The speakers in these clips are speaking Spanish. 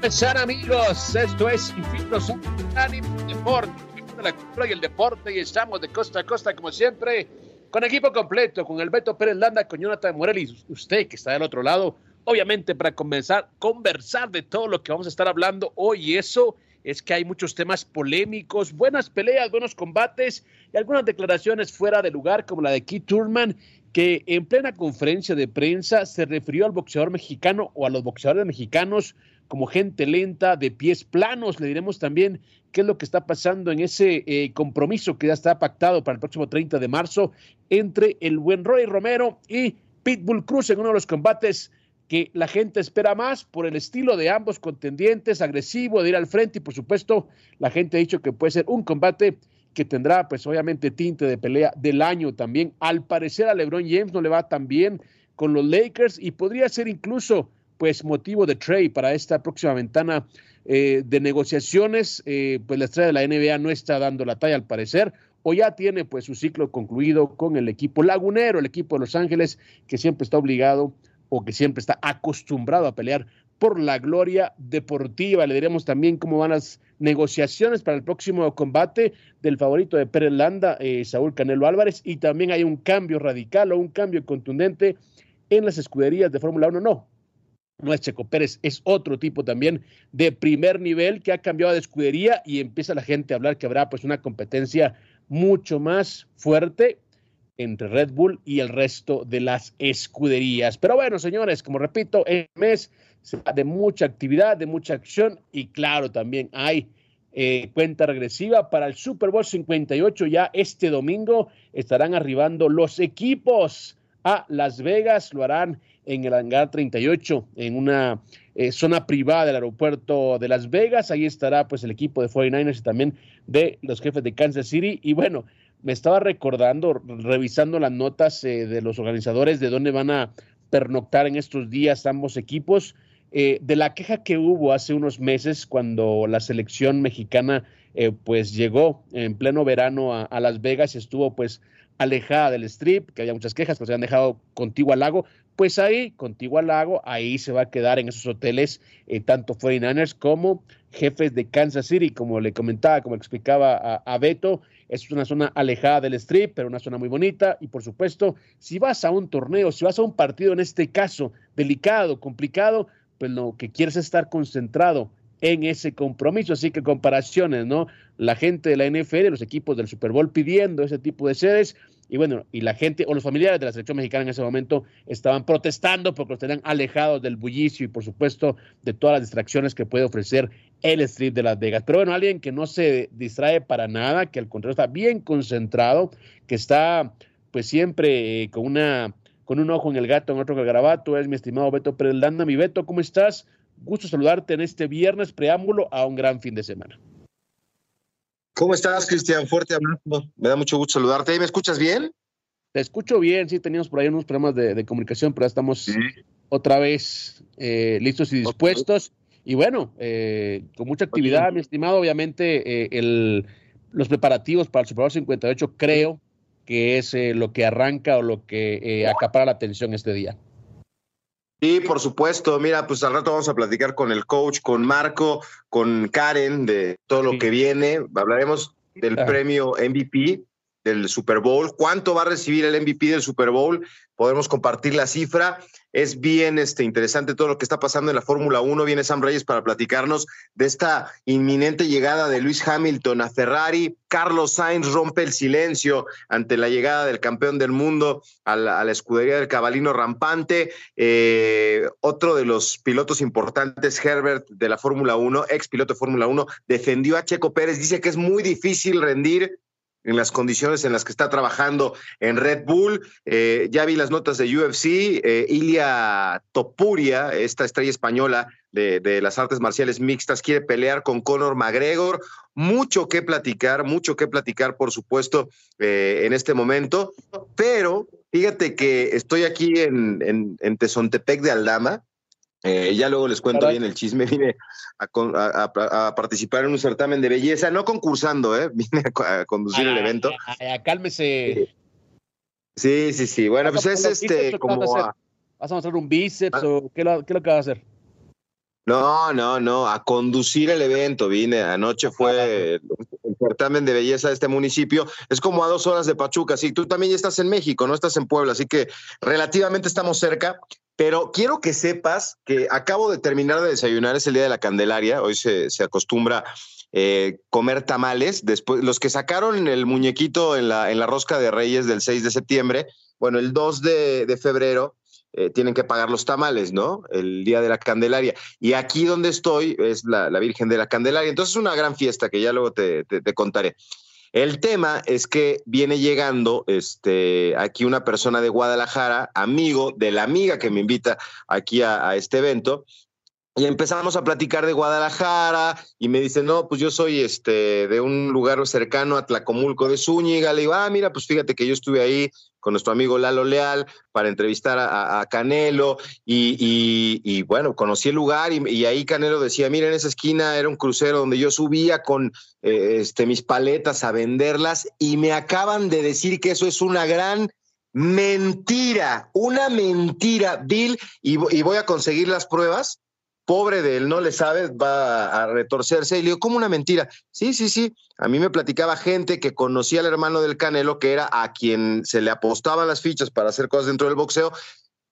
¿Cómo están amigos? Esto es Infiltro Son Deporte, de la cultura y el deporte, y estamos de costa a costa como siempre, con equipo completo, con el Beto Pérez Landa, con Jonathan Morelis, usted que está del otro lado, obviamente para comenzar, conversar de todo lo que vamos a estar hablando hoy, y eso es que hay muchos temas polémicos, buenas peleas, buenos combates y algunas declaraciones fuera de lugar, como la de Keith Turman, que en plena conferencia de prensa se refirió al boxeador mexicano o a los boxeadores mexicanos como gente lenta, de pies planos. Le diremos también qué es lo que está pasando en ese eh, compromiso que ya está pactado para el próximo 30 de marzo entre el buen Roy Romero y Pitbull Cruz en uno de los combates que la gente espera más por el estilo de ambos contendientes, agresivo, de ir al frente y por supuesto la gente ha dicho que puede ser un combate que tendrá pues obviamente tinte de pelea del año también. Al parecer a LeBron James no le va tan bien con los Lakers y podría ser incluso pues motivo de trade para esta próxima ventana eh, de negociaciones, eh, pues la estrella de la NBA no está dando la talla al parecer, o ya tiene pues su ciclo concluido con el equipo lagunero, el equipo de Los Ángeles, que siempre está obligado o que siempre está acostumbrado a pelear por la gloria deportiva. Le diremos también cómo van las negociaciones para el próximo combate del favorito de Pérez Landa, eh, Saúl Canelo Álvarez, y también hay un cambio radical o un cambio contundente en las escuderías de Fórmula 1. No, no es Checo Pérez, es otro tipo también de primer nivel que ha cambiado de escudería y empieza la gente a hablar que habrá pues una competencia mucho más fuerte entre Red Bull y el resto de las escuderías. Pero bueno, señores, como repito, el mes de mucha actividad, de mucha acción y claro, también hay eh, cuenta regresiva para el Super Bowl 58. Ya este domingo estarán arribando los equipos a Las Vegas, lo harán en el hangar 38, en una eh, zona privada del aeropuerto de Las Vegas. Ahí estará pues el equipo de 49ers y también de los jefes de Kansas City. Y bueno, me estaba recordando, revisando las notas eh, de los organizadores de dónde van a pernoctar en estos días ambos equipos, eh, de la queja que hubo hace unos meses cuando la selección mexicana pues llegó en pleno verano a, a Las Vegas y estuvo pues alejada del strip, que había muchas quejas que se habían dejado contigo al lago, pues ahí, contigo al lago, ahí se va a quedar en esos hoteles eh, tanto 49ers como jefes de Kansas City, como le comentaba, como explicaba a, Beto, es una zona alejada del strip, pero una zona muy bonita y por supuesto, si vas a un torneo, si vas a un partido en este caso delicado, complicado, pues lo que quieres es estar concentrado en ese compromiso. Así que comparaciones, ¿no? La gente de la NFL, los equipos del Super Bowl pidiendo ese tipo de sedes, y bueno, y la gente o los familiares de la selección mexicana en ese momento estaban protestando porque los tenían alejados del bullicio y por supuesto de todas las distracciones que puede ofrecer el Street de Las Vegas. Pero bueno, alguien que no se distrae para nada, que al contrario está bien concentrado, que está pues siempre eh, con una con un ojo en el gato, en otro en el garabato, es mi estimado Beto Pérez Landa. Mi Beto, ¿cómo estás? Gusto saludarte en este viernes preámbulo a un gran fin de semana. ¿Cómo estás, Cristian? Fuerte abrazo. Me da mucho gusto saludarte. ¿Me escuchas bien? Te escucho bien, sí, teníamos por ahí unos problemas de, comunicación, pero ya estamos otra vez eh, listos y dispuestos. Y bueno, eh, con mucha actividad, mi estimado, obviamente eh, el, los preparativos para el Super Bowl 58 creo que es lo que arranca o lo que acapara la atención este día. Sí, por supuesto. Mira, pues al rato vamos a platicar con el coach, con Marco, con Karen de todo lo que viene. Hablaremos del premio MVP del Super Bowl. ¿Cuánto va a recibir el MVP del Super Bowl? Podemos compartir la cifra. Es bien este, interesante todo lo que está pasando en la Fórmula 1. Viene Sam Reyes para platicarnos de esta inminente llegada de Luis Hamilton a Ferrari. Carlos Sainz rompe el silencio ante la llegada del campeón del mundo a la, escudería del cabalino rampante. Eh, otro de los pilotos importantes, Herbert de la Fórmula 1, ex piloto de Fórmula 1, defendió a Checo Pérez. Dice que es muy difícil rendir en las condiciones en las que está trabajando en Red Bull. Eh, ya vi las notas de UFC. Eh, Ilia Topuria, esta estrella española de, las artes marciales mixtas, quiere pelear con Conor McGregor. Mucho que platicar, mucho que platicar, por supuesto, eh, en este momento. Pero fíjate que estoy aquí en, en, en Tezontepec de Aldama eh, ya luego les cuento bien el chisme. Vine a, participar en un certamen de belleza, no concursando, ¿eh? vine a, conducir el evento. cálmese. Sí, sí, sí. Bueno, pues es este como. ¿Vas a mostrar un bíceps ah. o qué, lo, qué es lo que vas a hacer? No, no, no, a conducir el evento vine. Anoche fue el, certamen de belleza de este municipio. Es como a dos horas de Pachuca. Sí, tú también ya estás en México, no estás en Puebla, así que relativamente estamos cerca. Pero quiero que sepas que acabo de terminar de desayunar, es el día de la Candelaria, hoy se, acostumbra eh, comer tamales, después los que sacaron el muñequito en la, en la rosca de Reyes del 6 de septiembre, bueno, el 2 de, febrero eh, tienen que pagar los tamales, ¿no? El día de la Candelaria. Y aquí donde estoy es la, Virgen de la Candelaria, entonces es una gran fiesta que ya luego te contaré. El tema es que viene llegando este, aquí una persona de Guadalajara, amigo de la amiga que me invita aquí a, este evento, y empezamos a platicar de Guadalajara y me dice, no, pues yo soy este, de un lugar cercano a Tlacomulco de Zúñiga. Le digo, ah, mira, pues fíjate que yo estuve ahí con nuestro amigo Lalo Leal para entrevistar a, Canelo y, bueno, conocí el lugar y, ahí Canelo decía, mira, en esa esquina era un crucero donde yo subía con eh, este, mis paletas a venderlas y me acaban de decir que eso es una gran mentira, una mentira, Bill, y voy a conseguir las pruebas pobre de él, no le sabe, va a retorcerse. Y le digo, ¿cómo una mentira? Sí, sí, sí. A mí me platicaba gente que conocía al hermano del Canelo, que era a quien se le apostaban las fichas para hacer cosas dentro del boxeo,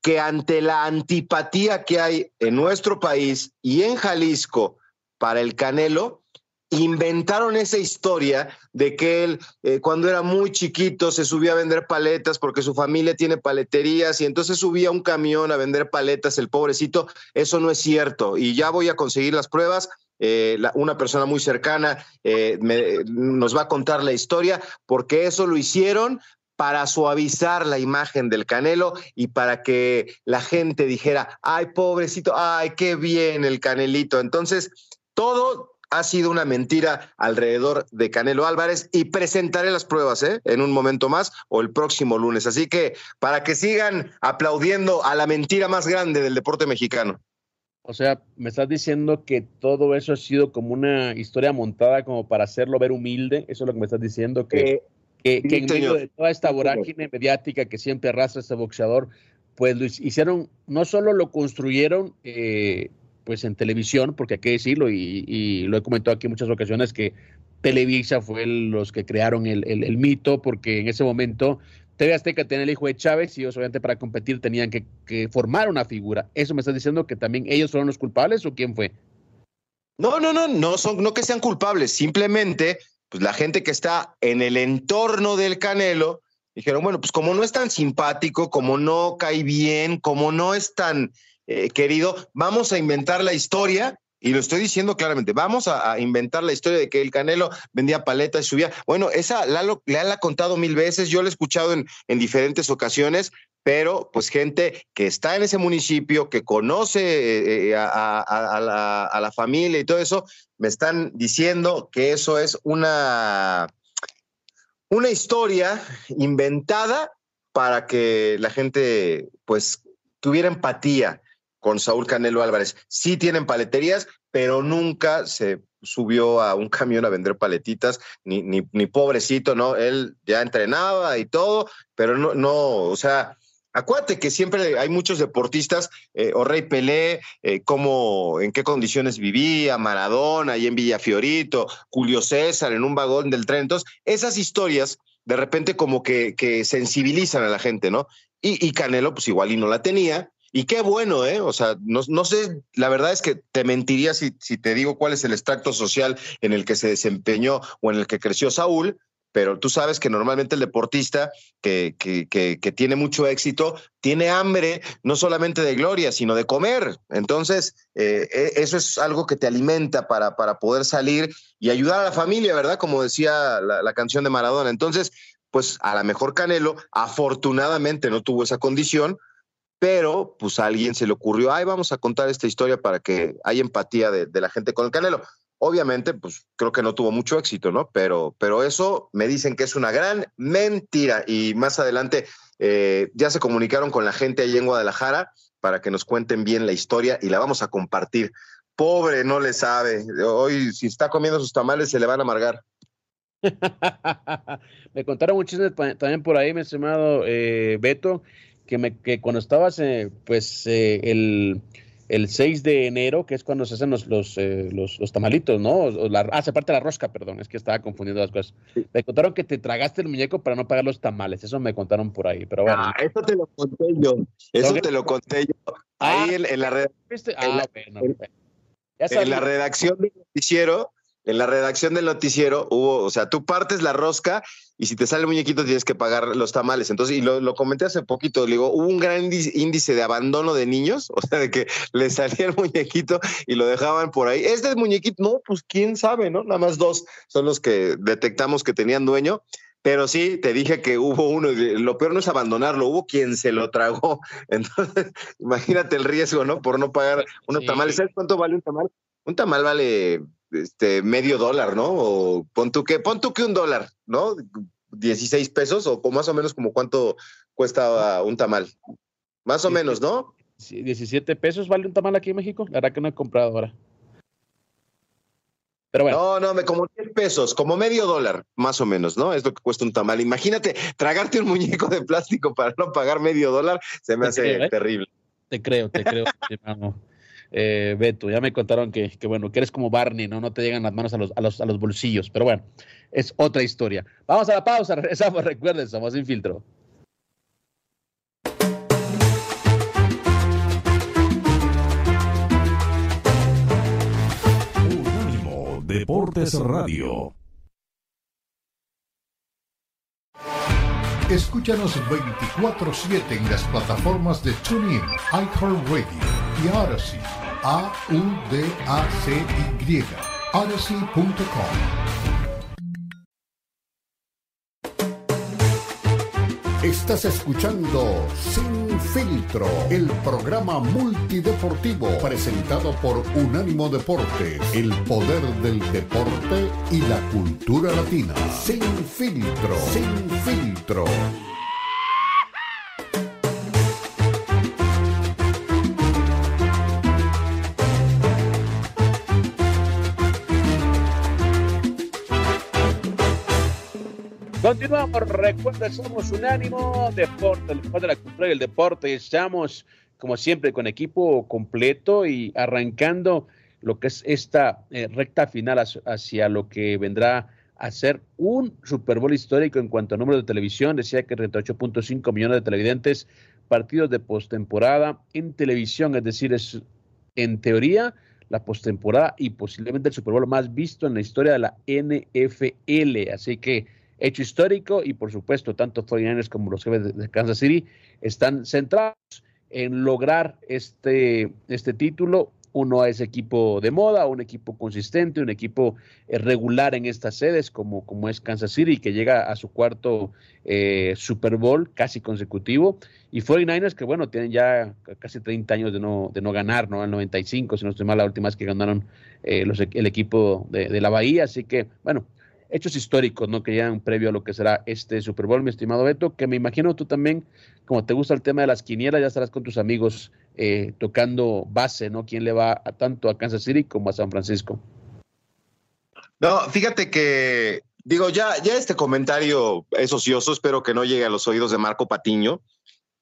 que ante la antipatía que hay en nuestro país y en Jalisco para el Canelo, inventaron esa historia de que él eh, cuando era muy chiquito se subía a vender paletas porque su familia tiene paleterías y entonces subía un camión a vender paletas el pobrecito. Eso no es cierto y ya voy a conseguir las pruebas. Eh, una persona muy cercana eh, nos va a contar la historia porque eso lo hicieron para suavizar la imagen del Canelo y para que la gente dijera, ay, pobrecito, ay, qué bien el Canelito. Entonces, todo ha sido una mentira alrededor de Canelo Álvarez y presentaré las pruebas ¿eh? en un momento más o el próximo lunes. Así que para que sigan aplaudiendo a la mentira más grande del deporte mexicano. O sea, me estás diciendo que todo eso ha sido como una historia montada como para hacerlo ver humilde. Eso es lo que me estás diciendo, que, eh, que, en medio de toda esta vorágine mediática que siempre arrastra este boxeador, pues lo hicieron, no solo lo construyeron eh, pues en televisión, porque hay que decirlo, y, lo he comentado aquí en muchas ocasiones, que Televisa fue los que crearon el, mito, porque en ese momento TV Azteca tenía el hijo de Chávez y ellos obviamente para competir tenían que, formar una figura. ¿Eso me estás diciendo que también ellos fueron los culpables o quién fue? No, no, no, no son, no que sean culpables, simplemente pues la gente que está en el entorno del Canelo dijeron, bueno, pues como no es tan simpático, como no cae bien, como no es tan eh, querido, vamos a inventar la historia y lo estoy diciendo claramente, vamos a, inventar la historia de que el Canelo vendía paletas y subía. Bueno, esa le ha contado mil veces, yo la he escuchado en, en, diferentes ocasiones, pero pues gente que está en ese municipio, que conoce eh, eh, a, la, a, la, familia y todo eso, me están diciendo que eso es una, una historia inventada para que la gente pues tuviera empatía con Saúl Canelo Álvarez. Sí tienen paleterías, pero nunca se subió a un camión a vender paletitas, ni, ni, pobrecito, ¿no? Él ya entrenaba y todo, pero no, no, o sea, Acuérdate que siempre hay muchos deportistas, eh, o Rey Pelé, eh, en qué condiciones vivía, Maradona, ahí en Villafiorito, Julio César en un vagón del tren. Entonces, esas historias de repente como que, que sensibilizan a la gente, ¿no? Y, y Canelo, pues igual y no la tenía, y qué bueno, ¿eh? O sea, no, no sé, la verdad es que te mentiría si, si, te digo cuál es el extracto social en el que se desempeñó o en el que creció Saúl, pero tú sabes que normalmente el deportista que, que, que, tiene mucho éxito tiene hambre no solamente de gloria, sino de comer. Entonces, eh, e, eso es algo que te alimenta para, para poder salir y ayudar a la familia, ¿verdad? Como decía la, la canción de Maradona. Entonces, pues a lo mejor Canelo afortunadamente no tuvo esa condición, pero pues a alguien se le ocurrió, ay, vamos a contar esta historia para que haya empatía de, la gente con el Canelo. Obviamente, pues creo que no tuvo mucho éxito, ¿no? Pero, pero eso me dicen que es una gran mentira y más adelante eh, ya se comunicaron con la gente ahí en Guadalajara para que nos cuenten bien la historia y la vamos a compartir. Pobre, no le sabe. Hoy, si está comiendo sus tamales, se le van a amargar. me contaron un también por ahí, mi estimado eh, Beto, que, me, que cuando estabas, eh, pues, eh, el, el 6 de enero, que es cuando se hacen los, los, eh, los, los tamalitos, ¿no? O la, ah, se parte la rosca, perdón, es que estaba confundiendo las cosas. Me contaron que te tragaste el muñeco para no pagar los tamales, eso me contaron por ahí, pero bueno. Ah, eso te lo conté yo, eso te lo conté yo. Ahí ah, en, en, la red. Ah, bueno, en la redacción del noticiero en la redacción del noticiero hubo, o sea, tú partes la rosca y si te sale el muñequito tienes que pagar los tamales. Entonces, y lo, lo comenté hace poquito, le digo, hubo un gran índice de abandono de niños, o sea, de que le salía el muñequito y lo dejaban por ahí. Este muñequito, no, pues quién sabe, ¿no? Nada más dos son los que detectamos que tenían dueño. Pero sí, te dije que hubo uno, lo peor no es abandonarlo, hubo quien se lo tragó. Entonces, imagínate el riesgo, ¿no? Por no pagar unos sí. tamales. ¿Sabes cuánto vale un tamal? Un tamal vale este, medio dólar, ¿no? O pon tú que, pon tú que un dólar, ¿no? 16 pesos o más o menos como cuánto cuesta un tamal. Más o menos, ¿no? 17 pesos vale un tamal aquí en México. La verdad que no he comprado ahora. Pero bueno. No, no, me como 10 pesos, como medio dólar, más o menos, ¿no? Es lo que cuesta un tamal. Imagínate, tragarte un muñeco de plástico para no pagar medio dólar, se me te hace creo, ¿eh? terrible. Te creo, te creo, hermano eh, Beto. Ya me contaron que, que, bueno, que eres como Barney, ¿no? No te llegan las manos a los, a, los, a los bolsillos. Pero bueno, es otra historia. Vamos a la pausa, regresamos. Recuerden, somos Sin Filtro. Unánimo Deportes Radio. Escúchanos 24-7 en las plataformas de TuneIn, iHeartRadio y Odyssey. A-U-D-A-C-Y. Odyssey.com. Estás escuchando Sin Filtro, el programa multideportivo presentado por Unánimo Deporte, el poder del deporte y la cultura latina. Sin Filtro, Sin Filtro. Continuamos, recuerda, somos Unánimo Deporte, el de la cultura y el deporte. Estamos, como siempre, con equipo completo y arrancando lo que es esta eh, recta final hacia lo que vendrá a ser un Super Bowl histórico en cuanto a número de televisión. Decía que 38.5 millones de televidentes, partidos de postemporada en televisión, es decir, es en teoría la postemporada y posiblemente el Super Bowl más visto en la historia de la NFL. Así que hecho histórico y por supuesto tanto 49ers como los jefes de Kansas City están centrados en lograr este, este título. Uno es equipo de moda, un equipo consistente, un equipo eh, regular en estas sedes como, como es Kansas City, que llega a su cuarto eh, Super Bowl casi consecutivo. Y 49ers que bueno, tienen ya casi 30 años de no, de no ganar, ¿no? Al 95, si no estoy mal, la última vez que ganaron eh, los, el equipo de la Bahía. Así que bueno, hechos históricos, ¿no? Que llegan previo a lo que será este Super Bowl, mi estimado Beto, que me imagino tú también, como te gusta el tema de las quinielas, ya estarás con tus amigos eh, tocando base, ¿no? ¿Quién le va tanto a Kansas City como a San Francisco? No, fíjate que, digo, ya, ya este comentario es ocioso, espero que no llegue a los oídos de Marco Patiño.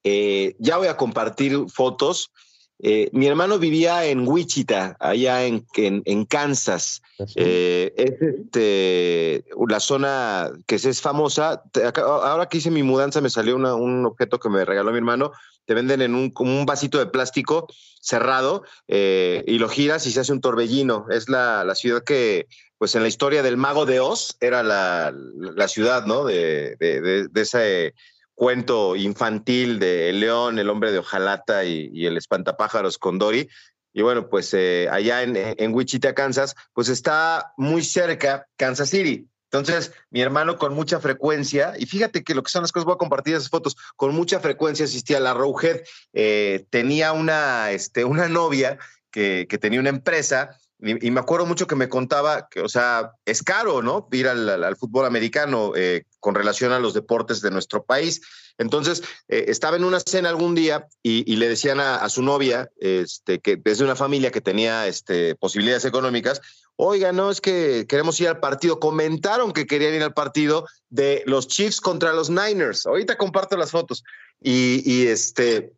Eh, ya voy a compartir fotos Eh, mi hermano vivía en Wichita, allá en, en, Kansas. Eh, es este, la zona que es famosa. Ahora que hice mi mudanza me salió un objeto que me regaló mi hermano. Te venden en un, como un vasito de plástico cerrado eh, y lo giras y se hace un torbellino. Es la, la, ciudad que, pues en la historia del mago de Oz, era la, la ciudad, ¿no? De, de, de, de ese cuento infantil de El León, el hombre de hojalata y, el espantapájaros con Dory. Y bueno, pues eh, allá en, en, Wichita, Kansas, pues está muy cerca Kansas City. Entonces, mi hermano con mucha frecuencia, y fíjate que lo que son las cosas, voy a compartir esas fotos, con mucha frecuencia asistía a la Rowhead, eh, tenía una, este, una novia que, que tenía una empresa y, me acuerdo mucho que me contaba que, o sea, es caro, ¿no? Ir al, fútbol americano eh, con relación a los deportes de nuestro país. Entonces, eh, estaba en una cena algún día y, le decían a, su novia, este, que es de una familia que tenía este, posibilidades económicas, oiga, no, es que queremos ir al partido. Comentaron que querían ir al partido de los Chiefs contra los Niners. Ahorita comparto las fotos. Y, y este,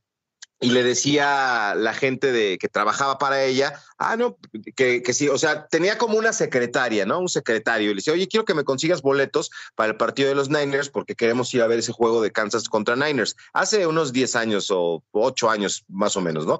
y le decía la gente de que trabajaba para ella, ah, no, que, que, sí, o sea, tenía como una secretaria, ¿no? Un secretario. Y le decía, oye, quiero que me consigas boletos para el partido de los Niners porque queremos ir a ver ese juego de Kansas contra Niners. Hace unos 10 años o 8 años más o menos, ¿no?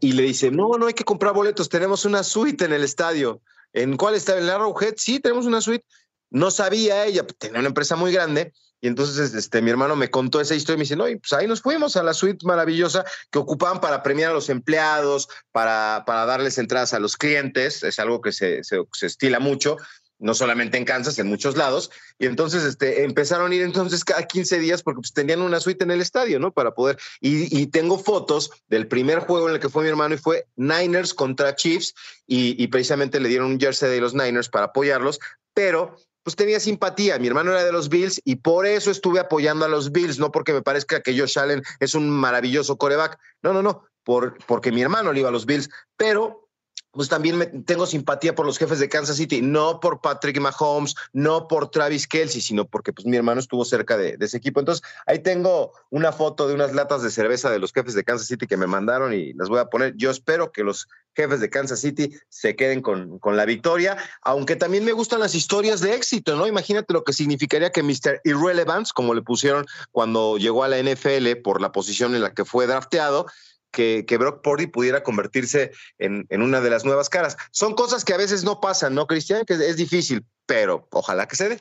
Y le dice, no, no hay que comprar boletos, tenemos una suite en el estadio. ¿En cuál está? ¿En el Arrowhead? Sí, tenemos una suite. No sabía ella, tenía una empresa muy grande y entonces este, mi hermano me contó esa historia y me dice, no, y pues ahí nos fuimos a la suite maravillosa que ocupaban para premiar a los empleados, para, para darles entradas a los clientes, es algo que se, se, estila mucho, no solamente en Kansas, en muchos lados. Y entonces este, empezaron a ir entonces cada 15 días porque pues, tenían una suite en el estadio, ¿no? Para poder. Y, y, tengo fotos del primer juego en el que fue mi hermano y fue Niners contra Chiefs y, y precisamente le dieron un jersey de los Niners para apoyarlos, pero pues tenía simpatía. Mi hermano era de los Bills y por eso estuve apoyando a los Bills, no porque me parezca que Josh Allen es un maravilloso coreback. No, no, no, por, porque mi hermano le iba a los Bills, pero pues también me, tengo simpatía por los jefes de Kansas City, no por Patrick Mahomes, no por Travis Kelsey, sino porque pues mi hermano estuvo cerca de, ese equipo. Entonces, ahí tengo una foto de unas latas de cerveza de los jefes de Kansas City que me mandaron y las voy a poner. Yo espero que los jefes de Kansas City se queden con, con la victoria, aunque también me gustan las historias de éxito, ¿no? Imagínate lo que significaría que Mr. Irrelevance, como le pusieron cuando llegó a la NFL por la posición en la que fue drafteado, que, Brock Purdy pudiera convertirse en, una de las nuevas caras. Son cosas que a veces no pasan, ¿no, Cristian? Que es difícil, pero ojalá que se dé.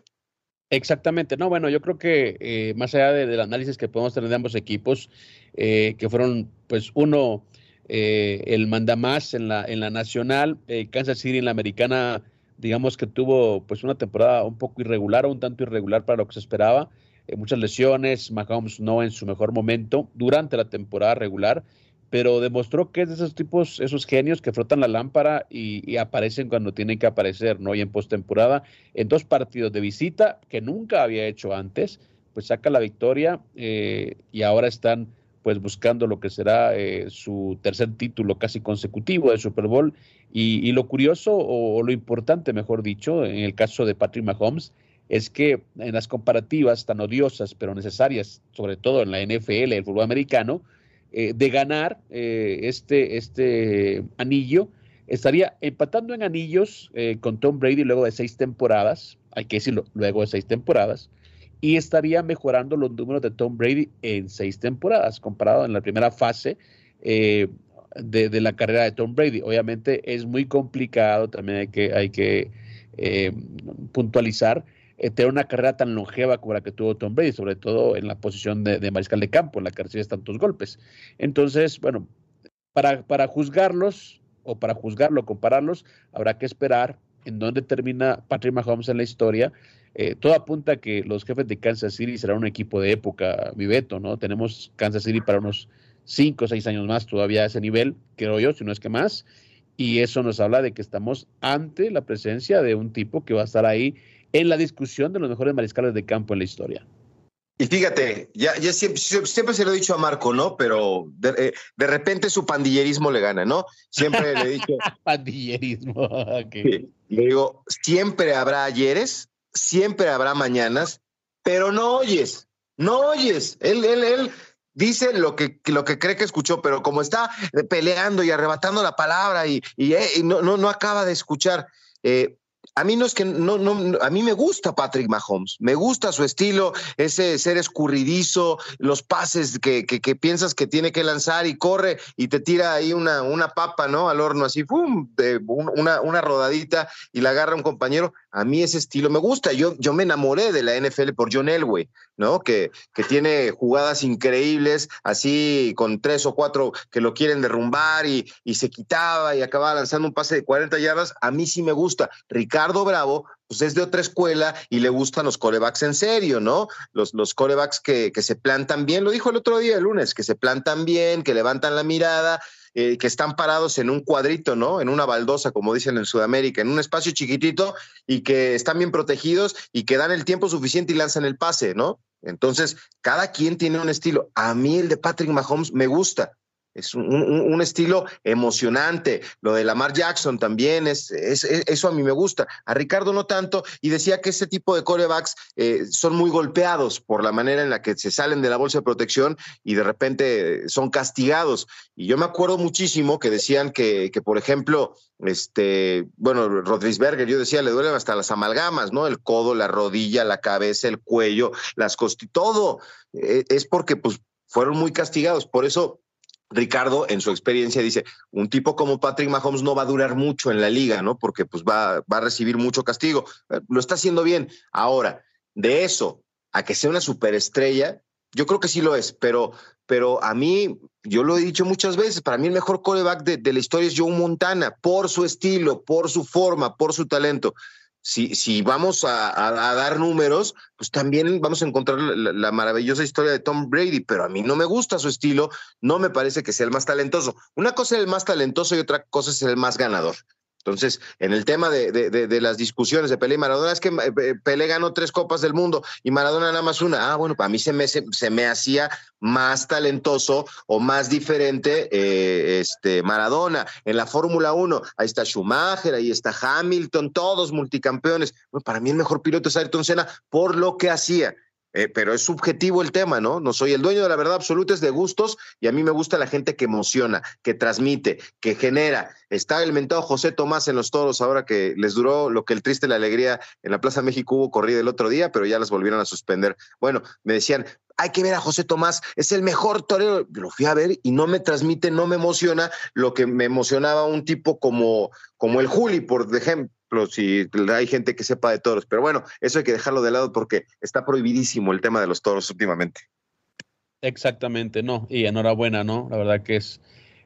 Exactamente, no, bueno, yo creo que eh, más allá del análisis que podemos tener de ambos equipos, eh, que fueron, pues, uno, eh, el mandamás en la, en la nacional, Kansas City en la americana, digamos que tuvo, pues, una temporada un poco irregular o un tanto irregular para lo que se esperaba, muchas lesiones, Mahomes no en su mejor momento durante la temporada regular, pero demostró que es de esos tipos, esos genios que frotan la lámpara y, aparecen cuando tienen que aparecer, ¿no? Y en postemporada, en dos partidos de visita que nunca había hecho antes, pues saca la victoria eh, y ahora están pues buscando lo que será eh, su tercer título casi consecutivo de Super Bowl. Y, lo curioso, o, lo importante, mejor dicho, en el caso de Patrick Mahomes, es que en las comparativas tan odiosas pero necesarias, sobre todo en la NFL, el fútbol americano, eh, de ganar eh, este, este anillo, estaría empatando en anillos eh, con Tom Brady luego de seis temporadas, hay que decirlo, luego de seis temporadas, y estaría mejorando los números de Tom Brady en seis temporadas, comparado en la primera fase de, de, la carrera de Tom Brady. Obviamente es muy complicado, también hay que, hay que puntualizar eh, tener una carrera tan longeva como la que tuvo Tom Brady, sobre todo en la posición de, mariscal de campo, en la que recibes tantos golpes. Entonces, bueno, para, para juzgarlos o para juzgarlo, compararlos, habrá que esperar en dónde termina Patrick Mahomes en la historia. Eh, todo apunta a que los jefes de Kansas City serán un equipo de época, mi ¿no? Tenemos Kansas City para unos cinco o seis años más todavía a ese nivel, creo yo, si no es que más. Y eso nos habla de que estamos ante la presencia de un tipo que va a estar ahí en la discusión de los mejores mariscales de campo en la historia. Y fíjate, ya, ya siempre, se lo he dicho a Marco, ¿no? Pero de, eh, repente su pandillerismo le gana, ¿no? Siempre le he dicho. pandillerismo. Le digo, siempre habrá ayeres, siempre habrá mañanas, pero no oyes, no oyes. Él, él, él dice lo que, lo que cree que escuchó, pero como está peleando y arrebatando la palabra y, y, eh, no, no, no acaba de escuchar. Eh, a mí no es que no, no, a mí me gusta Patrick Mahomes, me gusta su estilo, ese ser escurridizo, los pases que, que, piensas que tiene que lanzar y corre y te tira ahí una, una papa, ¿no? Al horno, así, ¡pum! Una, una rodadita y la agarra un compañero. A mí ese estilo me gusta. Yo, yo me enamoré de la NFL por John Elway, ¿no? Que, que tiene jugadas increíbles, así con tres o cuatro que lo quieren derrumbar y, y se quitaba y acababa lanzando un pase de 40 yardas. A mí sí me gusta. Ricardo Bravo, pues es de otra escuela y le gustan los corebacks en serio, ¿no? Los, los corebacks que, que se plantan bien, lo dijo el otro día, el lunes, que se plantan bien, que levantan la mirada, eh, que están parados en un cuadrito, ¿no? En una baldosa, como dicen en Sudamérica, en un espacio chiquitito y que están bien protegidos y que dan el tiempo suficiente y lanzan el pase, ¿no? Entonces, cada quien tiene un estilo. A mí el de Patrick Mahomes me gusta. Es un, estilo emocionante. Lo de Lamar Jackson también es, eso a mí me gusta. A Ricardo no tanto. Y decía que ese tipo de corebacks eh, son muy golpeados por la manera en la que se salen de la bolsa de protección y de repente son castigados. Y yo me acuerdo muchísimo que decían que, que por ejemplo, este, bueno, Rodríguez yo decía, le duelen hasta las amalgamas, ¿no? El codo, la rodilla, la cabeza, el cuello, las costillas, todo. Eh, es porque, pues, fueron muy castigados. Por eso Ricardo, en su experiencia, dice, un tipo como Patrick Mahomes no va a durar mucho en la liga, ¿no? Porque pues va, va a recibir mucho castigo. Eh, lo está haciendo bien. Ahora, de eso a que sea una superestrella, yo creo que sí lo es, pero, pero a mí, yo lo he dicho muchas veces, para mí el mejor coreback de, de la historia es Joe Montana, por su estilo, por su forma, por su talento si, si vamos a, dar números, pues también vamos a encontrar la, maravillosa historia de Tom Brady, pero a mí no me gusta su estilo, no me parece que sea el más talentoso. Una cosa es el más talentoso y otra cosa es el más ganador. Entonces, en el tema de, las discusiones de Pelé y Maradona, es que eh, Pelé ganó tres copas del mundo y Maradona nada más una. Ah, bueno, para mí se me, se, me hacía más talentoso o más diferente eh, este Maradona. En la Fórmula 1, ahí está Schumacher, ahí está Hamilton, todos multicampeones. Bueno, para mí el mejor piloto es Ayrton Senna por lo que hacía. Eh, pero es subjetivo el tema, ¿no? No soy el dueño de la verdad absoluta, es de gustos y a mí me gusta la gente que emociona, que transmite, que genera. Está el mentado José Tomás en los toros ahora que les duró lo que el triste la alegría en la Plaza México hubo corrida el otro día, pero ya las volvieron a suspender. Bueno, me decían, hay que ver a José Tomás, es el mejor torero. Lo fui a ver y no me transmite, no me emociona lo que me emocionaba un tipo como, como el Juli, por ejemplo si hay gente que sepa de toros. Pero bueno, eso hay que dejarlo de lado porque está prohibidísimo el tema de los toros últimamente. Exactamente, no. Y enhorabuena, ¿no? La verdad que es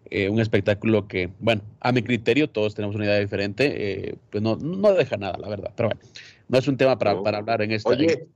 eh, un espectáculo que, bueno, a mi criterio, todos tenemos una idea diferente, eh, pues no, no deja nada, la verdad. Pero bueno, no es un tema para, para hablar en esta. Oye,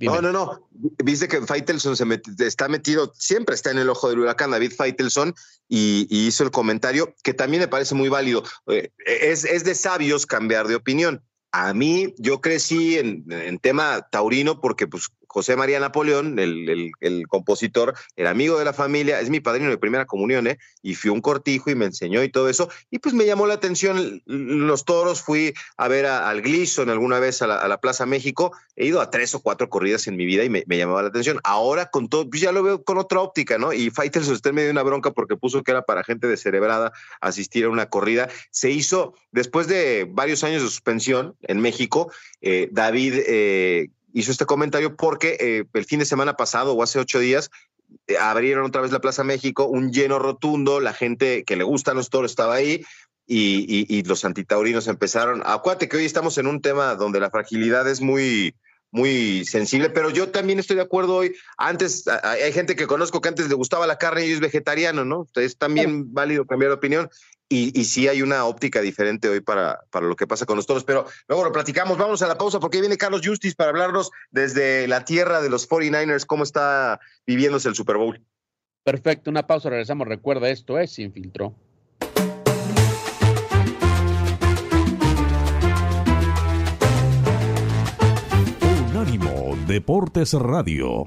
no, no, no. Viste que Faitelson se está metido, siempre está en el ojo del huracán, David Faitelson, y, hizo el comentario que también me parece muy válido. Eh, es, es de sabios cambiar de opinión. A mí, yo crecí en, en, tema taurino porque pues José María Napoleón, el, el, compositor, era amigo de la familia, es mi padrino de primera comunión, ¿eh? y fui un cortijo y me enseñó y todo eso, y pues me llamó la atención los toros, fui a ver al Gleason alguna vez a la, Plaza México, he ido a tres o cuatro corridas en mi vida y me, llamaba la atención. Ahora con todo, pues ya lo veo con otra óptica, ¿no? Y Fighters usted me dio una bronca porque puso que era para gente descerebrada asistir a una corrida. Se hizo, después de varios años de suspensión en México, eh, David... Eh, hizo este comentario porque eh, el fin de semana pasado o hace ocho días eh, abrieron otra vez la Plaza México, un lleno rotundo, la gente que le gustan los toros estaba ahí y, y, los antitaurinos empezaron. Acuérdate que hoy estamos en un tema donde la fragilidad es muy, muy sensible, pero yo también estoy de acuerdo hoy. Antes, hay gente que conozco que antes le gustaba la carne y es vegetariano, ¿no? Es también válido cambiar de opinión y, y, sí hay una óptica diferente hoy para, para lo que pasa con los toros, pero luego lo platicamos. Vamos a la pausa porque viene Carlos Justice para hablarnos desde la tierra de los 49ers, cómo está viviéndose el Super Bowl. Perfecto, una pausa, regresamos. Recuerda, esto es Sin Filtro. Unánimo Deportes Radio.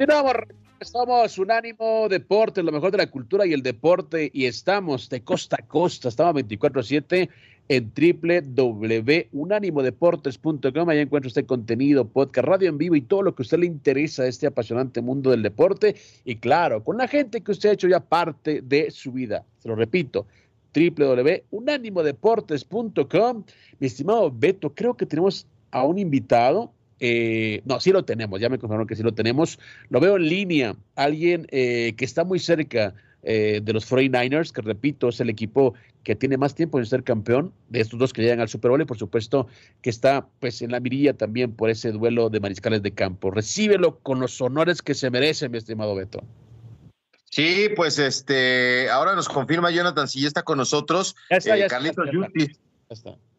Continuamos, estamos Unánimo Deporte, lo mejor de la cultura y el deporte, y estamos de costa a costa, estamos 24-7 en www.unanimodeportes.com. Ahí encuentra usted contenido, podcast, radio en vivo y todo lo que a usted le interesa este apasionante mundo del deporte. Y claro, con la gente que usted ha hecho ya parte de su vida. Se lo repito, www.unanimodeportes.com. Mi estimado Beto, creo que tenemos a un invitado eh, no, sí lo tenemos, ya me confirmaron que sí lo tenemos. Lo veo en línea, alguien eh, que está muy cerca eh, de los 49ers, que repito, es el equipo que tiene más tiempo en ser campeón de estos dos que llegan al Super Bowl y por supuesto que está pues en la mirilla también por ese duelo de mariscales de campo. Recíbelo con los honores que se merece, mi estimado Beto. Sí, pues este, ahora nos confirma Jonathan si ya está con nosotros. Ya está, ya Carlitos Justice.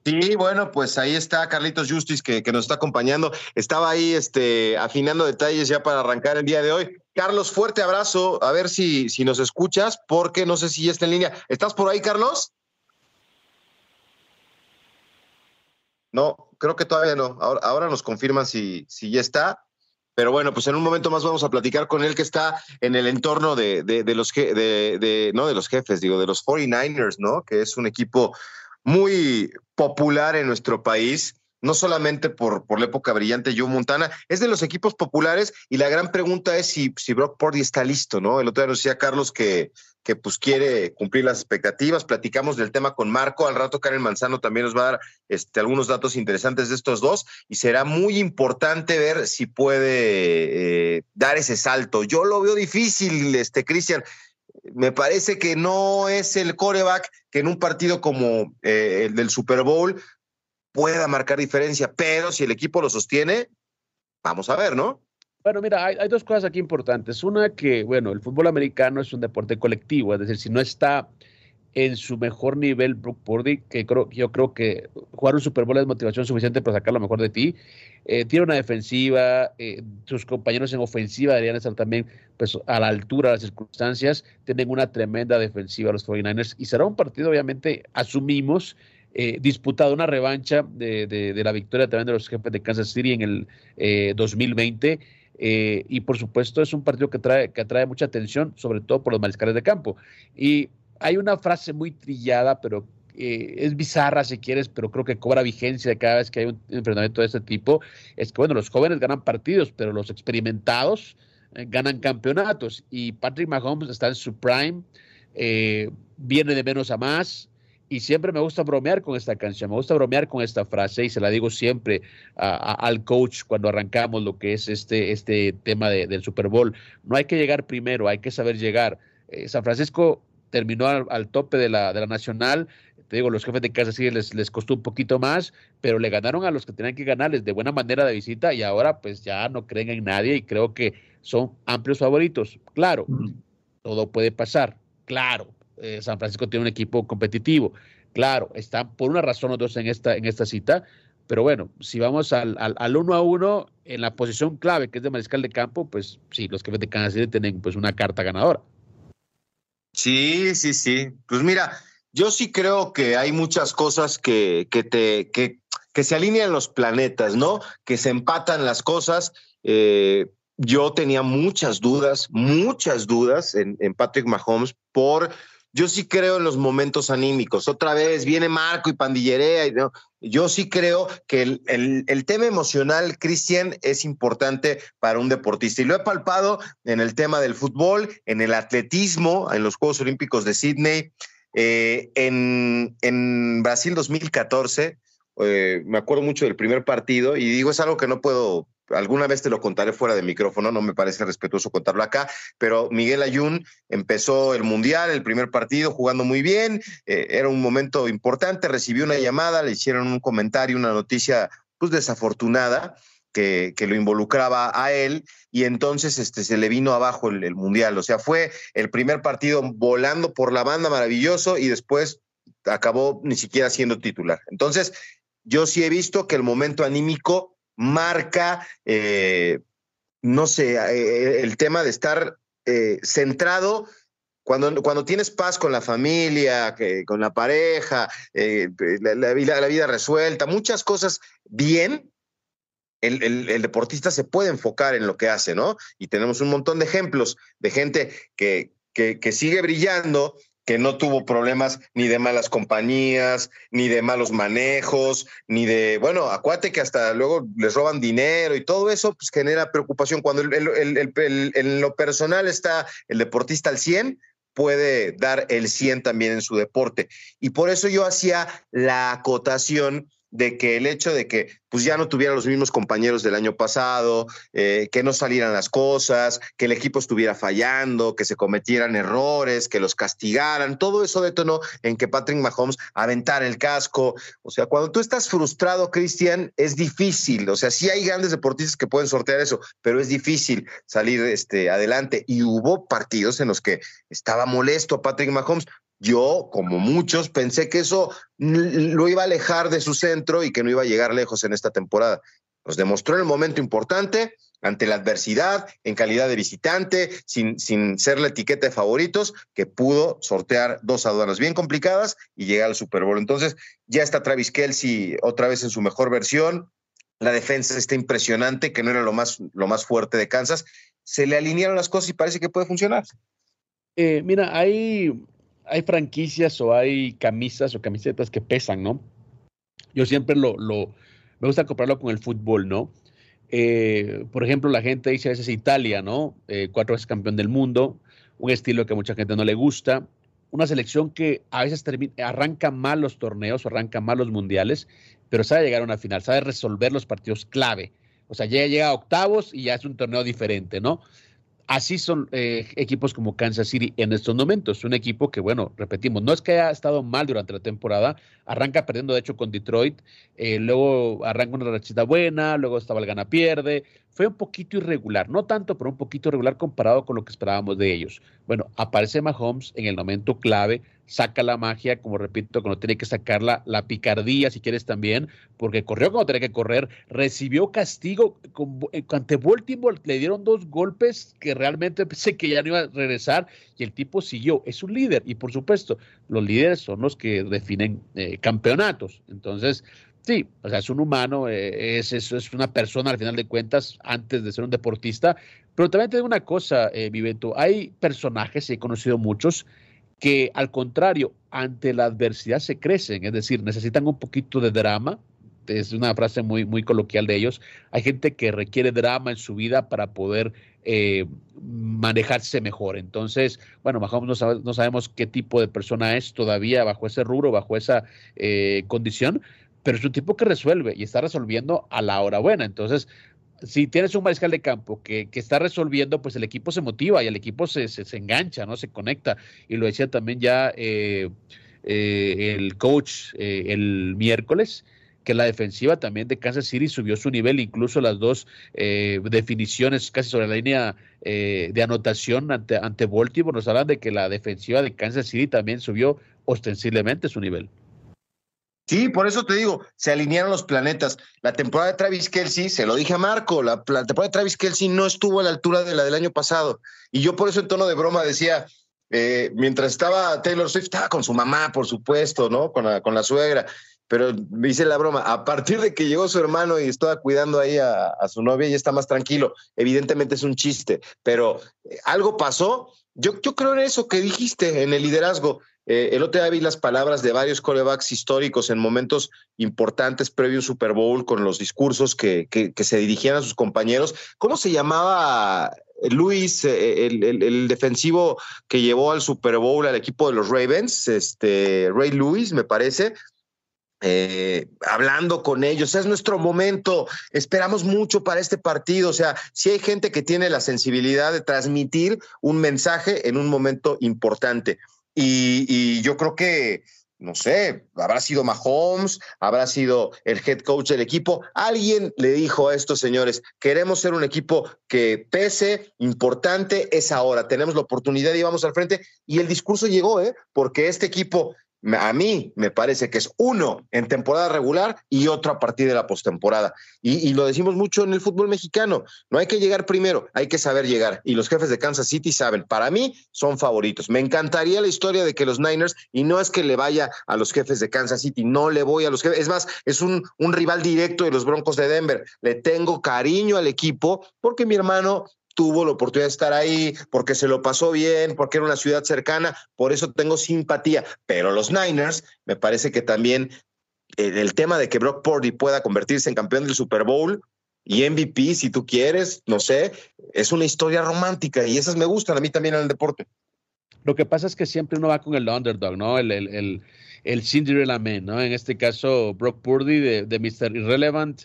Sí, bueno, pues ahí está Carlitos Justice que, nos está acompañando. Estaba ahí este, afinando detalles ya para arrancar el día de hoy. Carlos, fuerte abrazo. A ver si, si nos escuchas, porque no sé si ya está en línea. ¿Estás por ahí, Carlos? No, creo que todavía no. Ahora, nos confirman si, si ya está. Pero bueno, pues en un momento más vamos a platicar con él que está en el entorno de, de, los, de, no de los jefes, digo, de los 49ers, ¿no? Que es un equipo muy popular en nuestro país, no solamente por, por la época brillante Joe Montana, es de los equipos populares y la gran pregunta es si, si Brock Purdy está listo, ¿no? El otro día nos decía Carlos que, que pues quiere cumplir las expectativas, platicamos del tema con Marco, al rato Karen Manzano también nos va a dar este, algunos datos interesantes de estos dos y será muy importante ver si puede eh, dar ese salto. Yo lo veo difícil, este Cristian, me parece que no es el coreback que en un partido como eh, el del Super Bowl pueda marcar diferencia, pero si el equipo lo sostiene, vamos a ver, ¿no? Bueno, mira, hay, hay, dos cosas aquí importantes. Una que, bueno, el fútbol americano es un deporte colectivo, es decir, si no está en su mejor nivel Brook Purdy, que creo, yo creo que jugar un Super Bowl es motivación suficiente para sacar lo mejor de ti. Eh, tiene una defensiva, eh, sus compañeros en ofensiva deberían estar también pues, a la altura de las circunstancias. Tienen una tremenda defensiva los 49ers y será un partido, obviamente, asumimos, eh, disputado una revancha de, de, de, la victoria también de los jefes de Kansas City en el eh, 2020. Eh, y por supuesto es un partido que trae, que atrae mucha atención, sobre todo por los mariscales de campo. Y hay una frase muy trillada, pero eh, es bizarra si quieres, pero creo que cobra vigencia cada vez que hay un enfrentamiento de este tipo. Es que, bueno, los jóvenes ganan partidos, pero los experimentados eh, ganan campeonatos. Y Patrick Mahomes está en su prime, eh, viene de menos a más. Y siempre me gusta bromear con esta canción, me gusta bromear con esta frase y se la digo siempre al coach cuando arrancamos lo que es este, este tema de, del Super Bowl. No hay que llegar primero, hay que saber llegar. Eh, San Francisco terminó al, al, tope de la, de la nacional. Te digo, los jefes de casa sí les, les costó un poquito más, pero le ganaron a los que tenían que ganarles de buena manera de visita y ahora pues ya no creen en nadie y creo que son amplios favoritos. Claro, todo puede pasar, claro. Eh, San Francisco tiene un equipo competitivo, claro, están por una razón los dos en esta, en esta cita, pero bueno, si vamos al, al, al, uno a uno en la posición clave que es de mariscal de campo, pues sí, los jefes de Kansas City tienen pues una carta ganadora. Sí, sí, sí. Pues mira, yo sí creo que hay muchas cosas que, que te, que, que se alinean los planetas, ¿no? Que se empatan las cosas. Eh, yo tenía muchas dudas, muchas dudas en, en, Patrick Mahomes por. Yo sí creo en los momentos anímicos. Otra vez viene Marco y pandillerea. Y, ¿no? Yo sí creo que el, el, el tema emocional, Cristian, es importante para un deportista. Y lo he palpado en el tema del fútbol, en el atletismo, en los Juegos Olímpicos de Sydney, eh, en, en, Brasil 2014. Eh, me acuerdo mucho del primer partido y digo, es algo que no puedo alguna vez te lo contaré fuera de micrófono, no me parece respetuoso contarlo acá, pero Miguel Ayun empezó el Mundial, el primer partido, jugando muy bien, eh, era un momento importante, recibió una llamada, le hicieron un comentario, una noticia pues desafortunada, que, lo involucraba a él y entonces este, se le vino abajo el, Mundial. O sea, fue el primer partido volando por la banda maravilloso y después acabó ni siquiera siendo titular. Entonces, yo sí he visto que el momento anímico marca, eh, no sé, eh, el tema de estar eh, centrado cuando, cuando, tienes paz con la familia, con la pareja, la, la, vida, resuelta, muchas cosas bien, el, deportista se puede enfocar en lo que hace, ¿no? Y tenemos un montón de ejemplos de gente que, que, sigue brillando, que no tuvo problemas ni de malas compañías, ni de malos manejos, ni de, bueno, acuate que hasta luego les roban dinero y todo eso, pues genera preocupación. Cuando en lo personal está el deportista al 100, puede dar el 100 también en su deporte. Y por eso yo hacía la acotación de que el hecho de que pues ya no tuviera los mismos compañeros del año pasado, eh, que no salieran las cosas, que el equipo estuviera fallando, que se cometieran errores, que los castigaran, todo eso detonó en que Patrick Mahomes aventara el casco. O sea, cuando tú estás frustrado, Cristian, es difícil. O sea, sí hay grandes deportistas que pueden sortear eso, pero es difícil salir este, adelante. Y hubo partidos en los que estaba molesto Patrick Mahomes, yo, como muchos, pensé que eso lo iba a alejar de su centro y que no iba a llegar lejos en esta temporada. Nos demostró en el momento importante, ante la adversidad, en calidad de visitante, sin, sin ser la etiqueta de favoritos, que pudo sortear dos aduanas bien complicadas y llegar al Super Bowl. Entonces, ya está Travis Kelsey otra vez en su mejor versión. La defensa está impresionante, que no era lo más, lo más fuerte de Kansas. Se le alinearon las cosas y parece que puede funcionar. Eh, mira, hay hay franquicias o hay camisas o camisetas que pesan, ¿no? Yo siempre lo, lo me gusta compararlo con el fútbol, ¿no? Eh, por ejemplo, la gente dice a veces Italia, ¿no? Eh, cuatro veces campeón del mundo, un estilo que a mucha gente no le gusta, una selección que a veces arranca mal los torneos o arranca mal los mundiales, pero sabe llegar a una final, sabe resolver los partidos clave. O sea, llega, llega a octavos y ya es un torneo diferente, ¿no? Así son eh, equipos como Kansas City en estos momentos. Un equipo que, bueno, repetimos, no es que haya estado mal durante la temporada, arranca perdiendo de hecho con Detroit, eh, luego arranca una rachita buena, luego estaba el gana-pierde. Fue un poquito irregular, no tanto, pero un poquito irregular comparado con lo que esperábamos de ellos. Bueno, aparece Mahomes en el momento clave, saca la magia, como repito, cuando tiene que sacarla, la picardía, si quieres también, porque corrió cuando tenía que correr, recibió castigo eh, ante Baltimore, le dieron dos golpes que realmente pensé que ya no iba a regresar y el tipo siguió. Es un líder y por supuesto, los líderes son los que definen eh, campeonatos. Entonces, sí, o sea, es un humano, eh, es, es, una persona al final de cuentas antes de ser un deportista. Pero también te digo una cosa, eh, Vivento, hay personajes, he conocido muchos, que al contrario, ante la adversidad se crecen, es decir, necesitan un poquito de drama, es una frase muy, muy coloquial de ellos, hay gente que requiere drama en su vida para poder eh, manejarse mejor. Entonces, bueno, Mahomes no, sabemos qué tipo de persona es todavía bajo ese rubro, bajo esa eh, condición, pero es un tipo que resuelve y está resolviendo a la hora buena. Entonces, si tienes un mariscal de campo que, está resolviendo, pues el equipo se motiva y el equipo se, se, engancha, ¿no? Se conecta. Y lo decía también ya eh, eh, el coach eh, el miércoles, que la defensiva también de Kansas City subió su nivel, incluso las dos definiciones casi sobre la línea de anotación ante, ante Baltimore nos hablan de que la defensiva de Kansas City también subió ostensiblemente su nivel. Sí, por eso te digo, se alinearon los planetas. La temporada de Travis Kelsey, se lo dije a Marco, la, temporada de Travis Kelsey no estuvo a la altura de la del año pasado. Y yo por eso en tono de broma decía, eh, mientras estaba Taylor Swift, estaba con su mamá, por supuesto, ¿no? Con la, con la suegra. Pero hice la broma, a partir de que llegó su hermano y estaba cuidando ahí a, a su novia, ya está más tranquilo. Evidentemente es un chiste, pero eh, algo pasó. Yo, yo creo en eso que dijiste, en el liderazgo eh, el otro día vi las palabras de varios corebacks históricos en momentos importantes previo a Super Bowl con los discursos que, se dirigían a sus compañeros. ¿Cómo se llamaba Luis, eh, el, defensivo que llevó al Super Bowl al equipo de los Ravens? Este, Ray Lewis, me parece. Eh, hablando con ellos, es nuestro momento, esperamos mucho para este partido, o sea, si hay gente que tiene la sensibilidad de transmitir un mensaje en un momento importante. Y, yo creo que no sé, habrá sido Mahomes, habrá sido el head coach del equipo. Alguien le dijo a estos señores, queremos ser un equipo que pese, importante, es ahora, tenemos la oportunidad y vamos al frente. Y el discurso llegó, ¿eh? porque este equipo a mí me parece que es uno en temporada regular y otro a partir de la postemporada. Y, lo decimos mucho en el fútbol mexicano, no hay que llegar primero, hay que saber llegar. Y los jefes de Kansas City saben, para mí son favoritos. Me encantaría la historia de que los Niners, y no es que le vaya a los jefes de Kansas City, no le voy a los jefes, es más, es un, un rival directo de los Broncos de Denver. Le tengo cariño al equipo porque mi hermano tuvo la oportunidad de estar ahí, porque se lo pasó bien, porque era una ciudad cercana, por eso tengo simpatía. Pero los Niners, me parece que también eh, el tema de que Brock Purdy pueda convertirse en campeón del Super Bowl y MVP, si tú quieres, no sé, es una historia romántica y esas me gustan a mí también en el deporte. Lo que pasa es que siempre uno va con el underdog, ¿no? El, el, el, el Cinderella Man, ¿no? En este caso, Brock Purdy de, de Mr. Irrelevant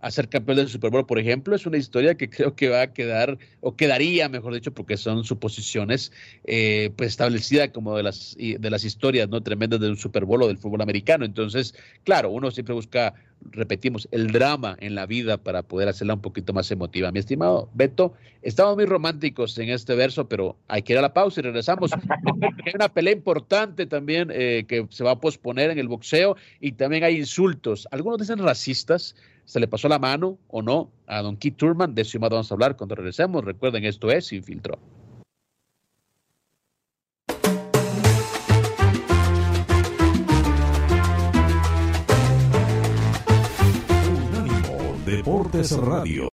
a ser campeón del Super Bowl, por ejemplo, es una historia que creo que va a quedar, o quedaría, mejor dicho, porque son suposiciones, eh, pues establecida como de las, de las historias no tremendas de un Super Bowl o del fútbol americano. Entonces, claro, uno siempre busca, repetimos, el drama en la vida para poder hacerla un poquito más emotiva. Mi estimado Beto, estamos muy románticos en este verso, pero hay que ir a la pausa y regresamos. hay una pelea importante también eh, que se va a posponer en el boxeo y también hay insultos. Algunos dicen racistas se le pasó la mano o no a Don Keith Turman. De vamos a hablar cuando regresemos. Recuerden, esto es Sin Filtro. Deportes Radio.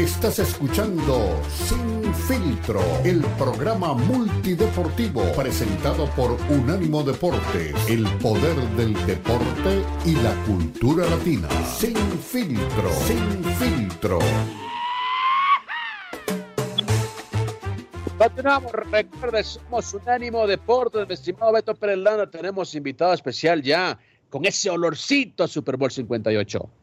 Estás escuchando Sin Filtro, el programa multideportivo presentado por Unánimo Deportes, el poder del deporte y la cultura latina. Sin Filtro, Sin Filtro. Continuamos, recuerda, somos Unánimo Deportes, mi estimado Beto Pérez tenemos invitado especial ya con ese olorcito a Super Bowl 58.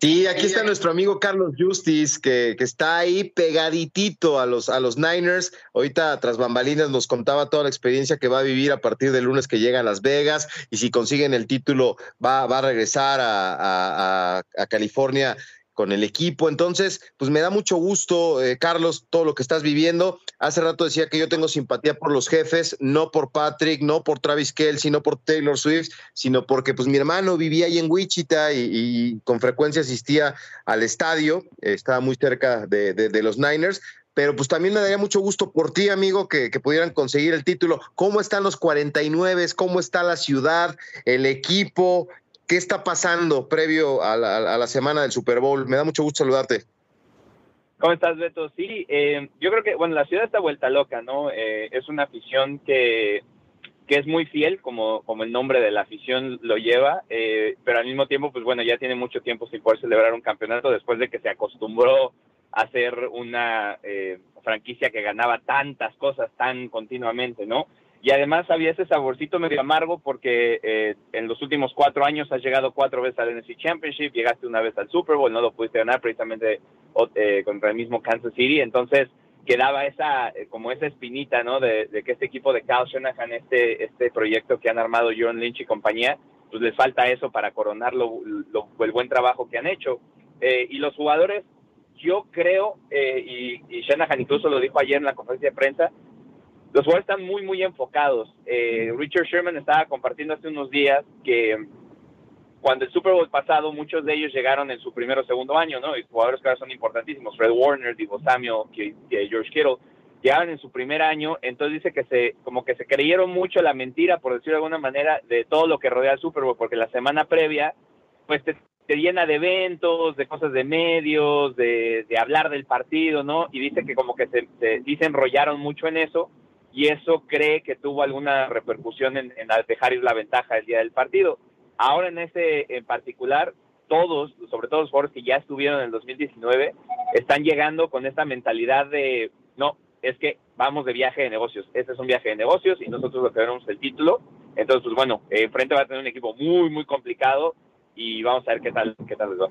Sí, aquí está nuestro amigo Carlos Justice, que, que, está ahí pegaditito a los, a los Niners. Ahorita, tras bambalinas, nos contaba toda la experiencia que va a vivir a partir del lunes que llega a Las Vegas. Y si consiguen el título, va, va a regresar a, a, a California con el equipo. Entonces, pues me da mucho gusto, eh, Carlos, todo lo que estás viviendo. Hace rato decía que yo tengo simpatía por los jefes, no por Patrick, no por Travis Kelsey, no por Taylor Swift, sino porque pues mi hermano vivía ahí en Wichita y, con frecuencia asistía al estadio, estaba muy cerca de, los Niners, pero pues también me daría mucho gusto por ti, amigo, que, que, pudieran conseguir el título. ¿Cómo están los 49? ¿Cómo está la ciudad, el equipo? ¿Qué está pasando previo a la, semana del Super Bowl? Me da mucho gusto saludarte. ¿Cómo estás, Beto? Sí, eh, yo creo que, bueno, la ciudad está vuelta loca, ¿no? Eh, es una afición que, que es muy fiel, como, como el nombre de la afición lo lleva, eh, pero al mismo tiempo, pues bueno, ya tiene mucho tiempo sin poder celebrar un campeonato después de que se acostumbró a ser una franquicia que ganaba tantas cosas tan continuamente, ¿no? Y además había ese saborcito medio amargo porque eh, en los últimos cuatro años has llegado cuatro veces al NFC Championship, llegaste una vez al Super Bowl, no lo pudiste ganar precisamente eh, contra el mismo Kansas City, entonces quedaba esa eh, como esa espinita, ¿no? De, que este equipo de Kyle Shanahan, este este proyecto que han armado John Lynch y compañía, pues les falta eso para coronar lo, el buen trabajo que han hecho y los jugadores yo creo, y, y Shanahan incluso lo dijo ayer en la conferencia de prensa, los jugadores están muy, muy enfocados. Eh, Richard Sherman estaba compartiendo hace unos días que cuando el Super Bowl pasado, muchos de ellos llegaron en su primero o segundo año, ¿no? Y jugadores que ahora son importantísimos, Fred Warner, Divo Samuel, George Kittle, llegaron en su primer año, entonces dice que se, como que se creyeron mucho la mentira, por decirlo de alguna manera, de todo lo que rodea el Super Bowl, porque la semana previa, pues te, llena de eventos, de cosas de medios, de, hablar del partido, ¿no? Y dice que como que se, se enrollaron mucho en eso, y eso cree que tuvo alguna repercusión en, dejar ir la ventaja el día del partido. Ahora en ese en particular, todos, sobre todo los jugadores que ya estuvieron en el 2019, están llegando con esta mentalidad de, no, es que vamos de viaje de negocios, este es un viaje de negocios y nosotros lo tenemos el título, entonces pues bueno, enfrente va a tener un equipo muy, muy complicado y vamos a ver qué tal, qué tal les va.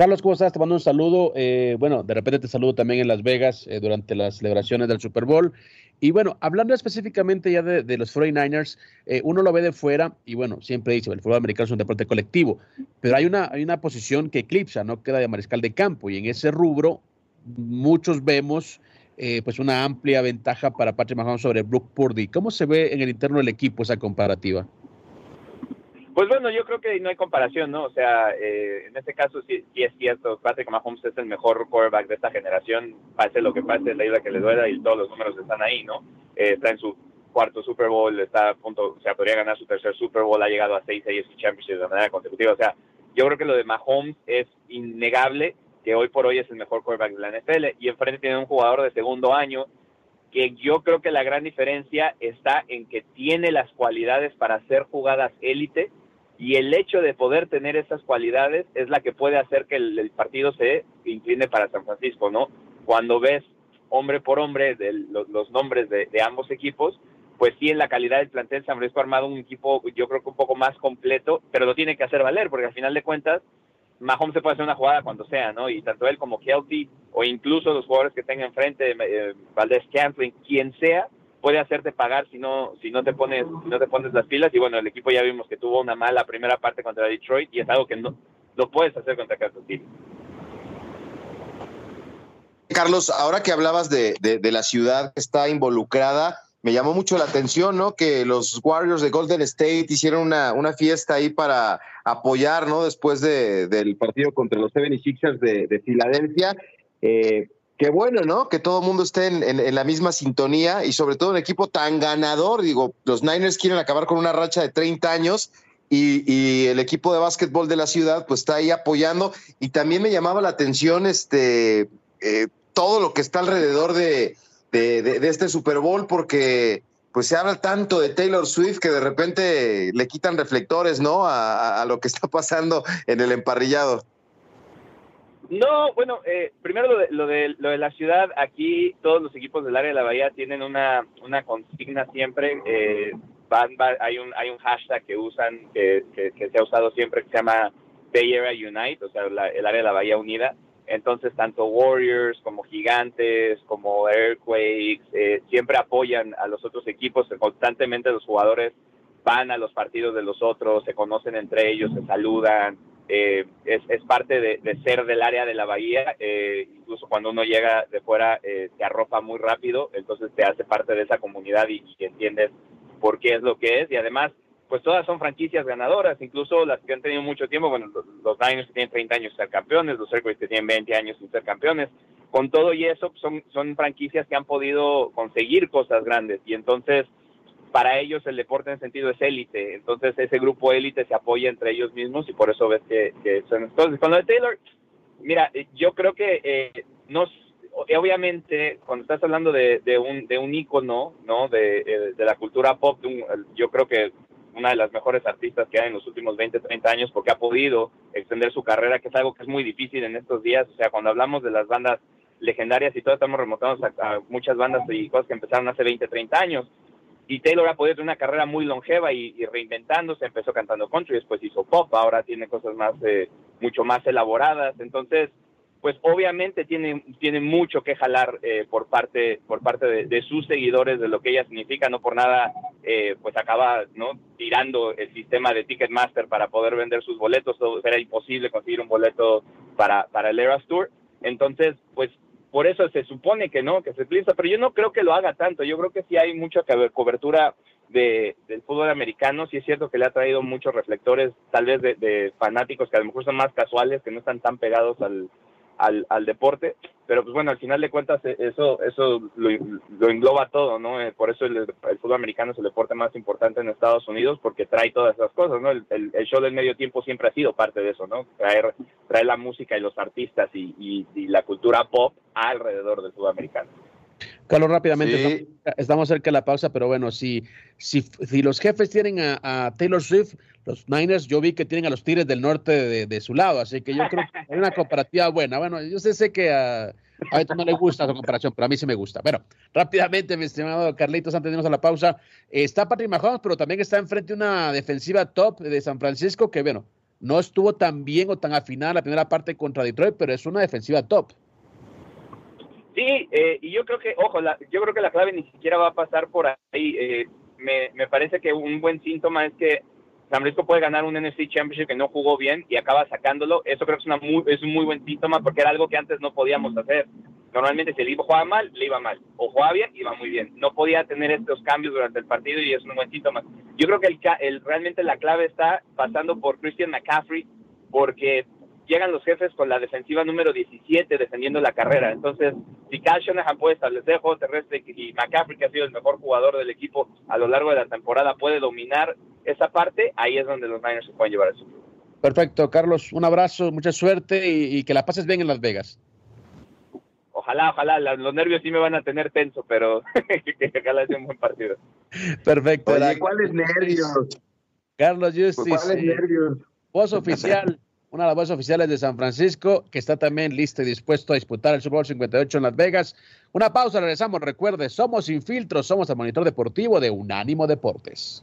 Carlos, ¿cómo estás? Te mando un saludo. Eh, bueno, de repente te saludo también en Las Vegas eh, durante las celebraciones del Super Bowl. Y bueno, hablando específicamente ya de, los 49ers, eh, uno lo ve de fuera y bueno, siempre dice, el fútbol americano es un deporte colectivo, pero hay una, hay una posición que eclipsa, ¿no? Queda de mariscal de campo y en ese rubro muchos vemos pues una amplia ventaja para Patrick Mahomes sobre Brooke Purdy. ¿Cómo se ve en el interno del equipo esa comparativa? Pues bueno, yo creo que no hay comparación, ¿no? O sea, eh, en este caso sí, es cierto, Patrick Mahomes es el mejor quarterback de esta generación, pase lo que pase, la ayuda que le duela y todos los números están ahí, ¿no? Eh, está en su cuarto Super Bowl, está a punto, o sea, podría ganar su tercer Super Bowl, ha llegado a seis AFC Championships de manera consecutiva, o sea, yo creo que lo de Mahomes es innegable, que hoy por hoy es el mejor quarterback de la NFL, y enfrente tiene un jugador de segundo año que yo creo que la gran diferencia está en que tiene las cualidades para hacer jugadas élite y el hecho de poder tener esas cualidades es la que puede hacer que el, partido se incline para San Francisco, ¿no? Cuando ves hombre por hombre de los, nombres de, ambos equipos, pues sí en la calidad del plantel San Francisco ha armado un equipo yo creo que un poco más completo, pero lo tiene que hacer valer, porque al final de cuentas Mahomes se puede hacer una jugada cuando sea, ¿no? Y tanto él como Kelty, o incluso los jugadores que tenga enfrente, eh, Valdés Cantling, quien sea, puede hacerte pagar si no si no te pones no te pones las pilas y bueno el equipo ya vimos que tuvo una mala primera parte contra Detroit y es algo que no lo puedes hacer contra Kansas City. Carlos, ahora que hablabas de, de, la ciudad que está involucrada, me llamó mucho la atención, ¿no? Que los Warriors de Golden State hicieron una, una fiesta ahí para apoyar, ¿no? Después de, del partido contra los 76ers de, de Filadelfia. Eh, Qué bueno, ¿no? Que todo el mundo esté en, la misma sintonía y sobre todo un equipo tan ganador. Digo, los Niners quieren acabar con una racha de 30 años y, el equipo de básquetbol de la ciudad pues está ahí apoyando. Y también me llamaba la atención este, eh, todo lo que está alrededor de, este Super Bowl porque pues se habla tanto de Taylor Swift que de repente le quitan reflectores, ¿no? a lo que está pasando en el emparrillado. No, bueno, eh, primero lo de, lo de, lo, de, la ciudad, aquí todos los equipos del área de la bahía tienen una, una consigna siempre, eh, van, hay, un, hay un hashtag que usan, que, que, se ha usado siempre, que se llama Bay Area Unite, o sea, el área de la bahía unida, entonces tanto Warriors como Gigantes, como Earthquakes, eh, siempre apoyan a los otros equipos, constantemente los jugadores van a los partidos de los otros, se conocen entre ellos, se saludan, eh, es, parte de, ser del área de la bahía, eh, incluso cuando uno llega de fuera eh, te arropa muy rápido, entonces te hace parte de esa comunidad y, entiendes por qué es lo que es. Y además pues todas son franquicias ganadoras, incluso las que han tenido mucho tiempo, bueno, los, Niners que tienen 30 años sin ser campeones, los Earthquakes que tienen 20 años sin ser campeones, con todo y eso son, son franquicias que han podido conseguir cosas grandes y entonces para ellos el deporte en sentido es élite, entonces ese grupo élite se apoya entre ellos mismos y por eso ves que, son entonces con lo de Taylor, mira, yo creo que eh, no, obviamente cuando estás hablando de, un de un ícono, ¿no? De, de la cultura pop, yo creo que una de las mejores artistas que hay en los últimos 20, 30 años porque ha podido extender su carrera, que es algo que es muy difícil en estos días, o sea, cuando hablamos de las bandas legendarias y todo estamos remontando a, muchas bandas y cosas que empezaron hace 20, 30 años. Y Taylor ha podido tener una carrera muy longeva y, reinventándose, empezó cantando country, después hizo pop, ahora tiene cosas más, eh, mucho más elaboradas, entonces, pues obviamente tiene, tiene mucho que jalar eh, por parte, por parte de, sus seguidores de lo que ella significa, no por nada, eh, pues acaba, ¿no? Tirando el sistema de Ticketmaster para poder vender sus boletos, era imposible conseguir un boleto para, para el Eras Tour, entonces, pues por eso se supone que no, que se utiliza, pero yo no creo que lo haga tanto, yo creo que sí hay mucha cobertura de, del fútbol americano, sí es cierto que le ha traído muchos reflectores, tal vez de, de fanáticos que a lo mejor son más casuales, que no están tan pegados al, al, al, deporte, pero pues bueno, al final de cuentas eh, eso, eso lo, engloba todo, ¿no? Eh, por eso el, fútbol americano es el deporte más importante en Estados Unidos, porque trae todas esas cosas, ¿no? El, el, show del medio tiempo siempre ha sido parte de eso, ¿no? Traer, traer la música y los artistas y, y, la cultura pop alrededor del fútbol americano. Carlos, rápidamente, estamos, cerca de la pausa, pero bueno, si, si, si los jefes tienen a Taylor Swift, los Niners, yo vi que tienen a los Tigres del Norte de, su lado, así que yo creo que hay una comparativa buena. Bueno, yo sé, sé que a, a esto no le gusta esa comparación, pero a mí sí me gusta. Bueno, rápidamente, mi estimado Carlitos, antes de irnos a la pausa, está Patrick Mahomes, pero también está enfrente una defensiva top de San Francisco que, bueno, no estuvo tan bien o tan afinada la primera parte contra Detroit, pero es una defensiva top. Sí, eh, y yo creo que, ojo, yo creo que la clave ni siquiera va a pasar por ahí. Eh, me, me, parece que un buen síntoma es que San Francisco puede ganar un NFC Championship que no jugó bien y acaba sacándolo. Eso creo que es, una muy, es un muy buen síntoma porque era algo que antes no podíamos hacer. Normalmente si el equipo jugaba mal, le iba mal. O jugaba bien, iba muy bien. No podía tener estos cambios durante el partido y es un buen síntoma. Yo creo que el, el, realmente la clave está pasando por Christian McCaffrey porque llegan los jefes con la defensiva número 17 defendiendo la carrera. Entonces, si Cal Shanahan puede establecer juego terrestre y McCaffrey, que ha sido el mejor jugador del equipo a lo largo de la temporada, puede dominar esa parte, ahí es donde los Niners se pueden llevar eso. Perfecto, Carlos, un abrazo, mucha suerte y, que la pases bien en Las Vegas. Ojalá, ojalá, los nervios sí me van a tener tenso, pero que ojalá sea un buen partido. Perfecto. ¿cuáles nervios? Carlos Justice. ¿Cuáles nervios? Voz oficial una de las voces oficiales de San Francisco, que está también listo y dispuesto a disputar el Super Bowl 58 en Las Vegas. Una pausa, regresamos. Recuerde, somos Infiltros, somos el monitor deportivo de Unánimo Deportes.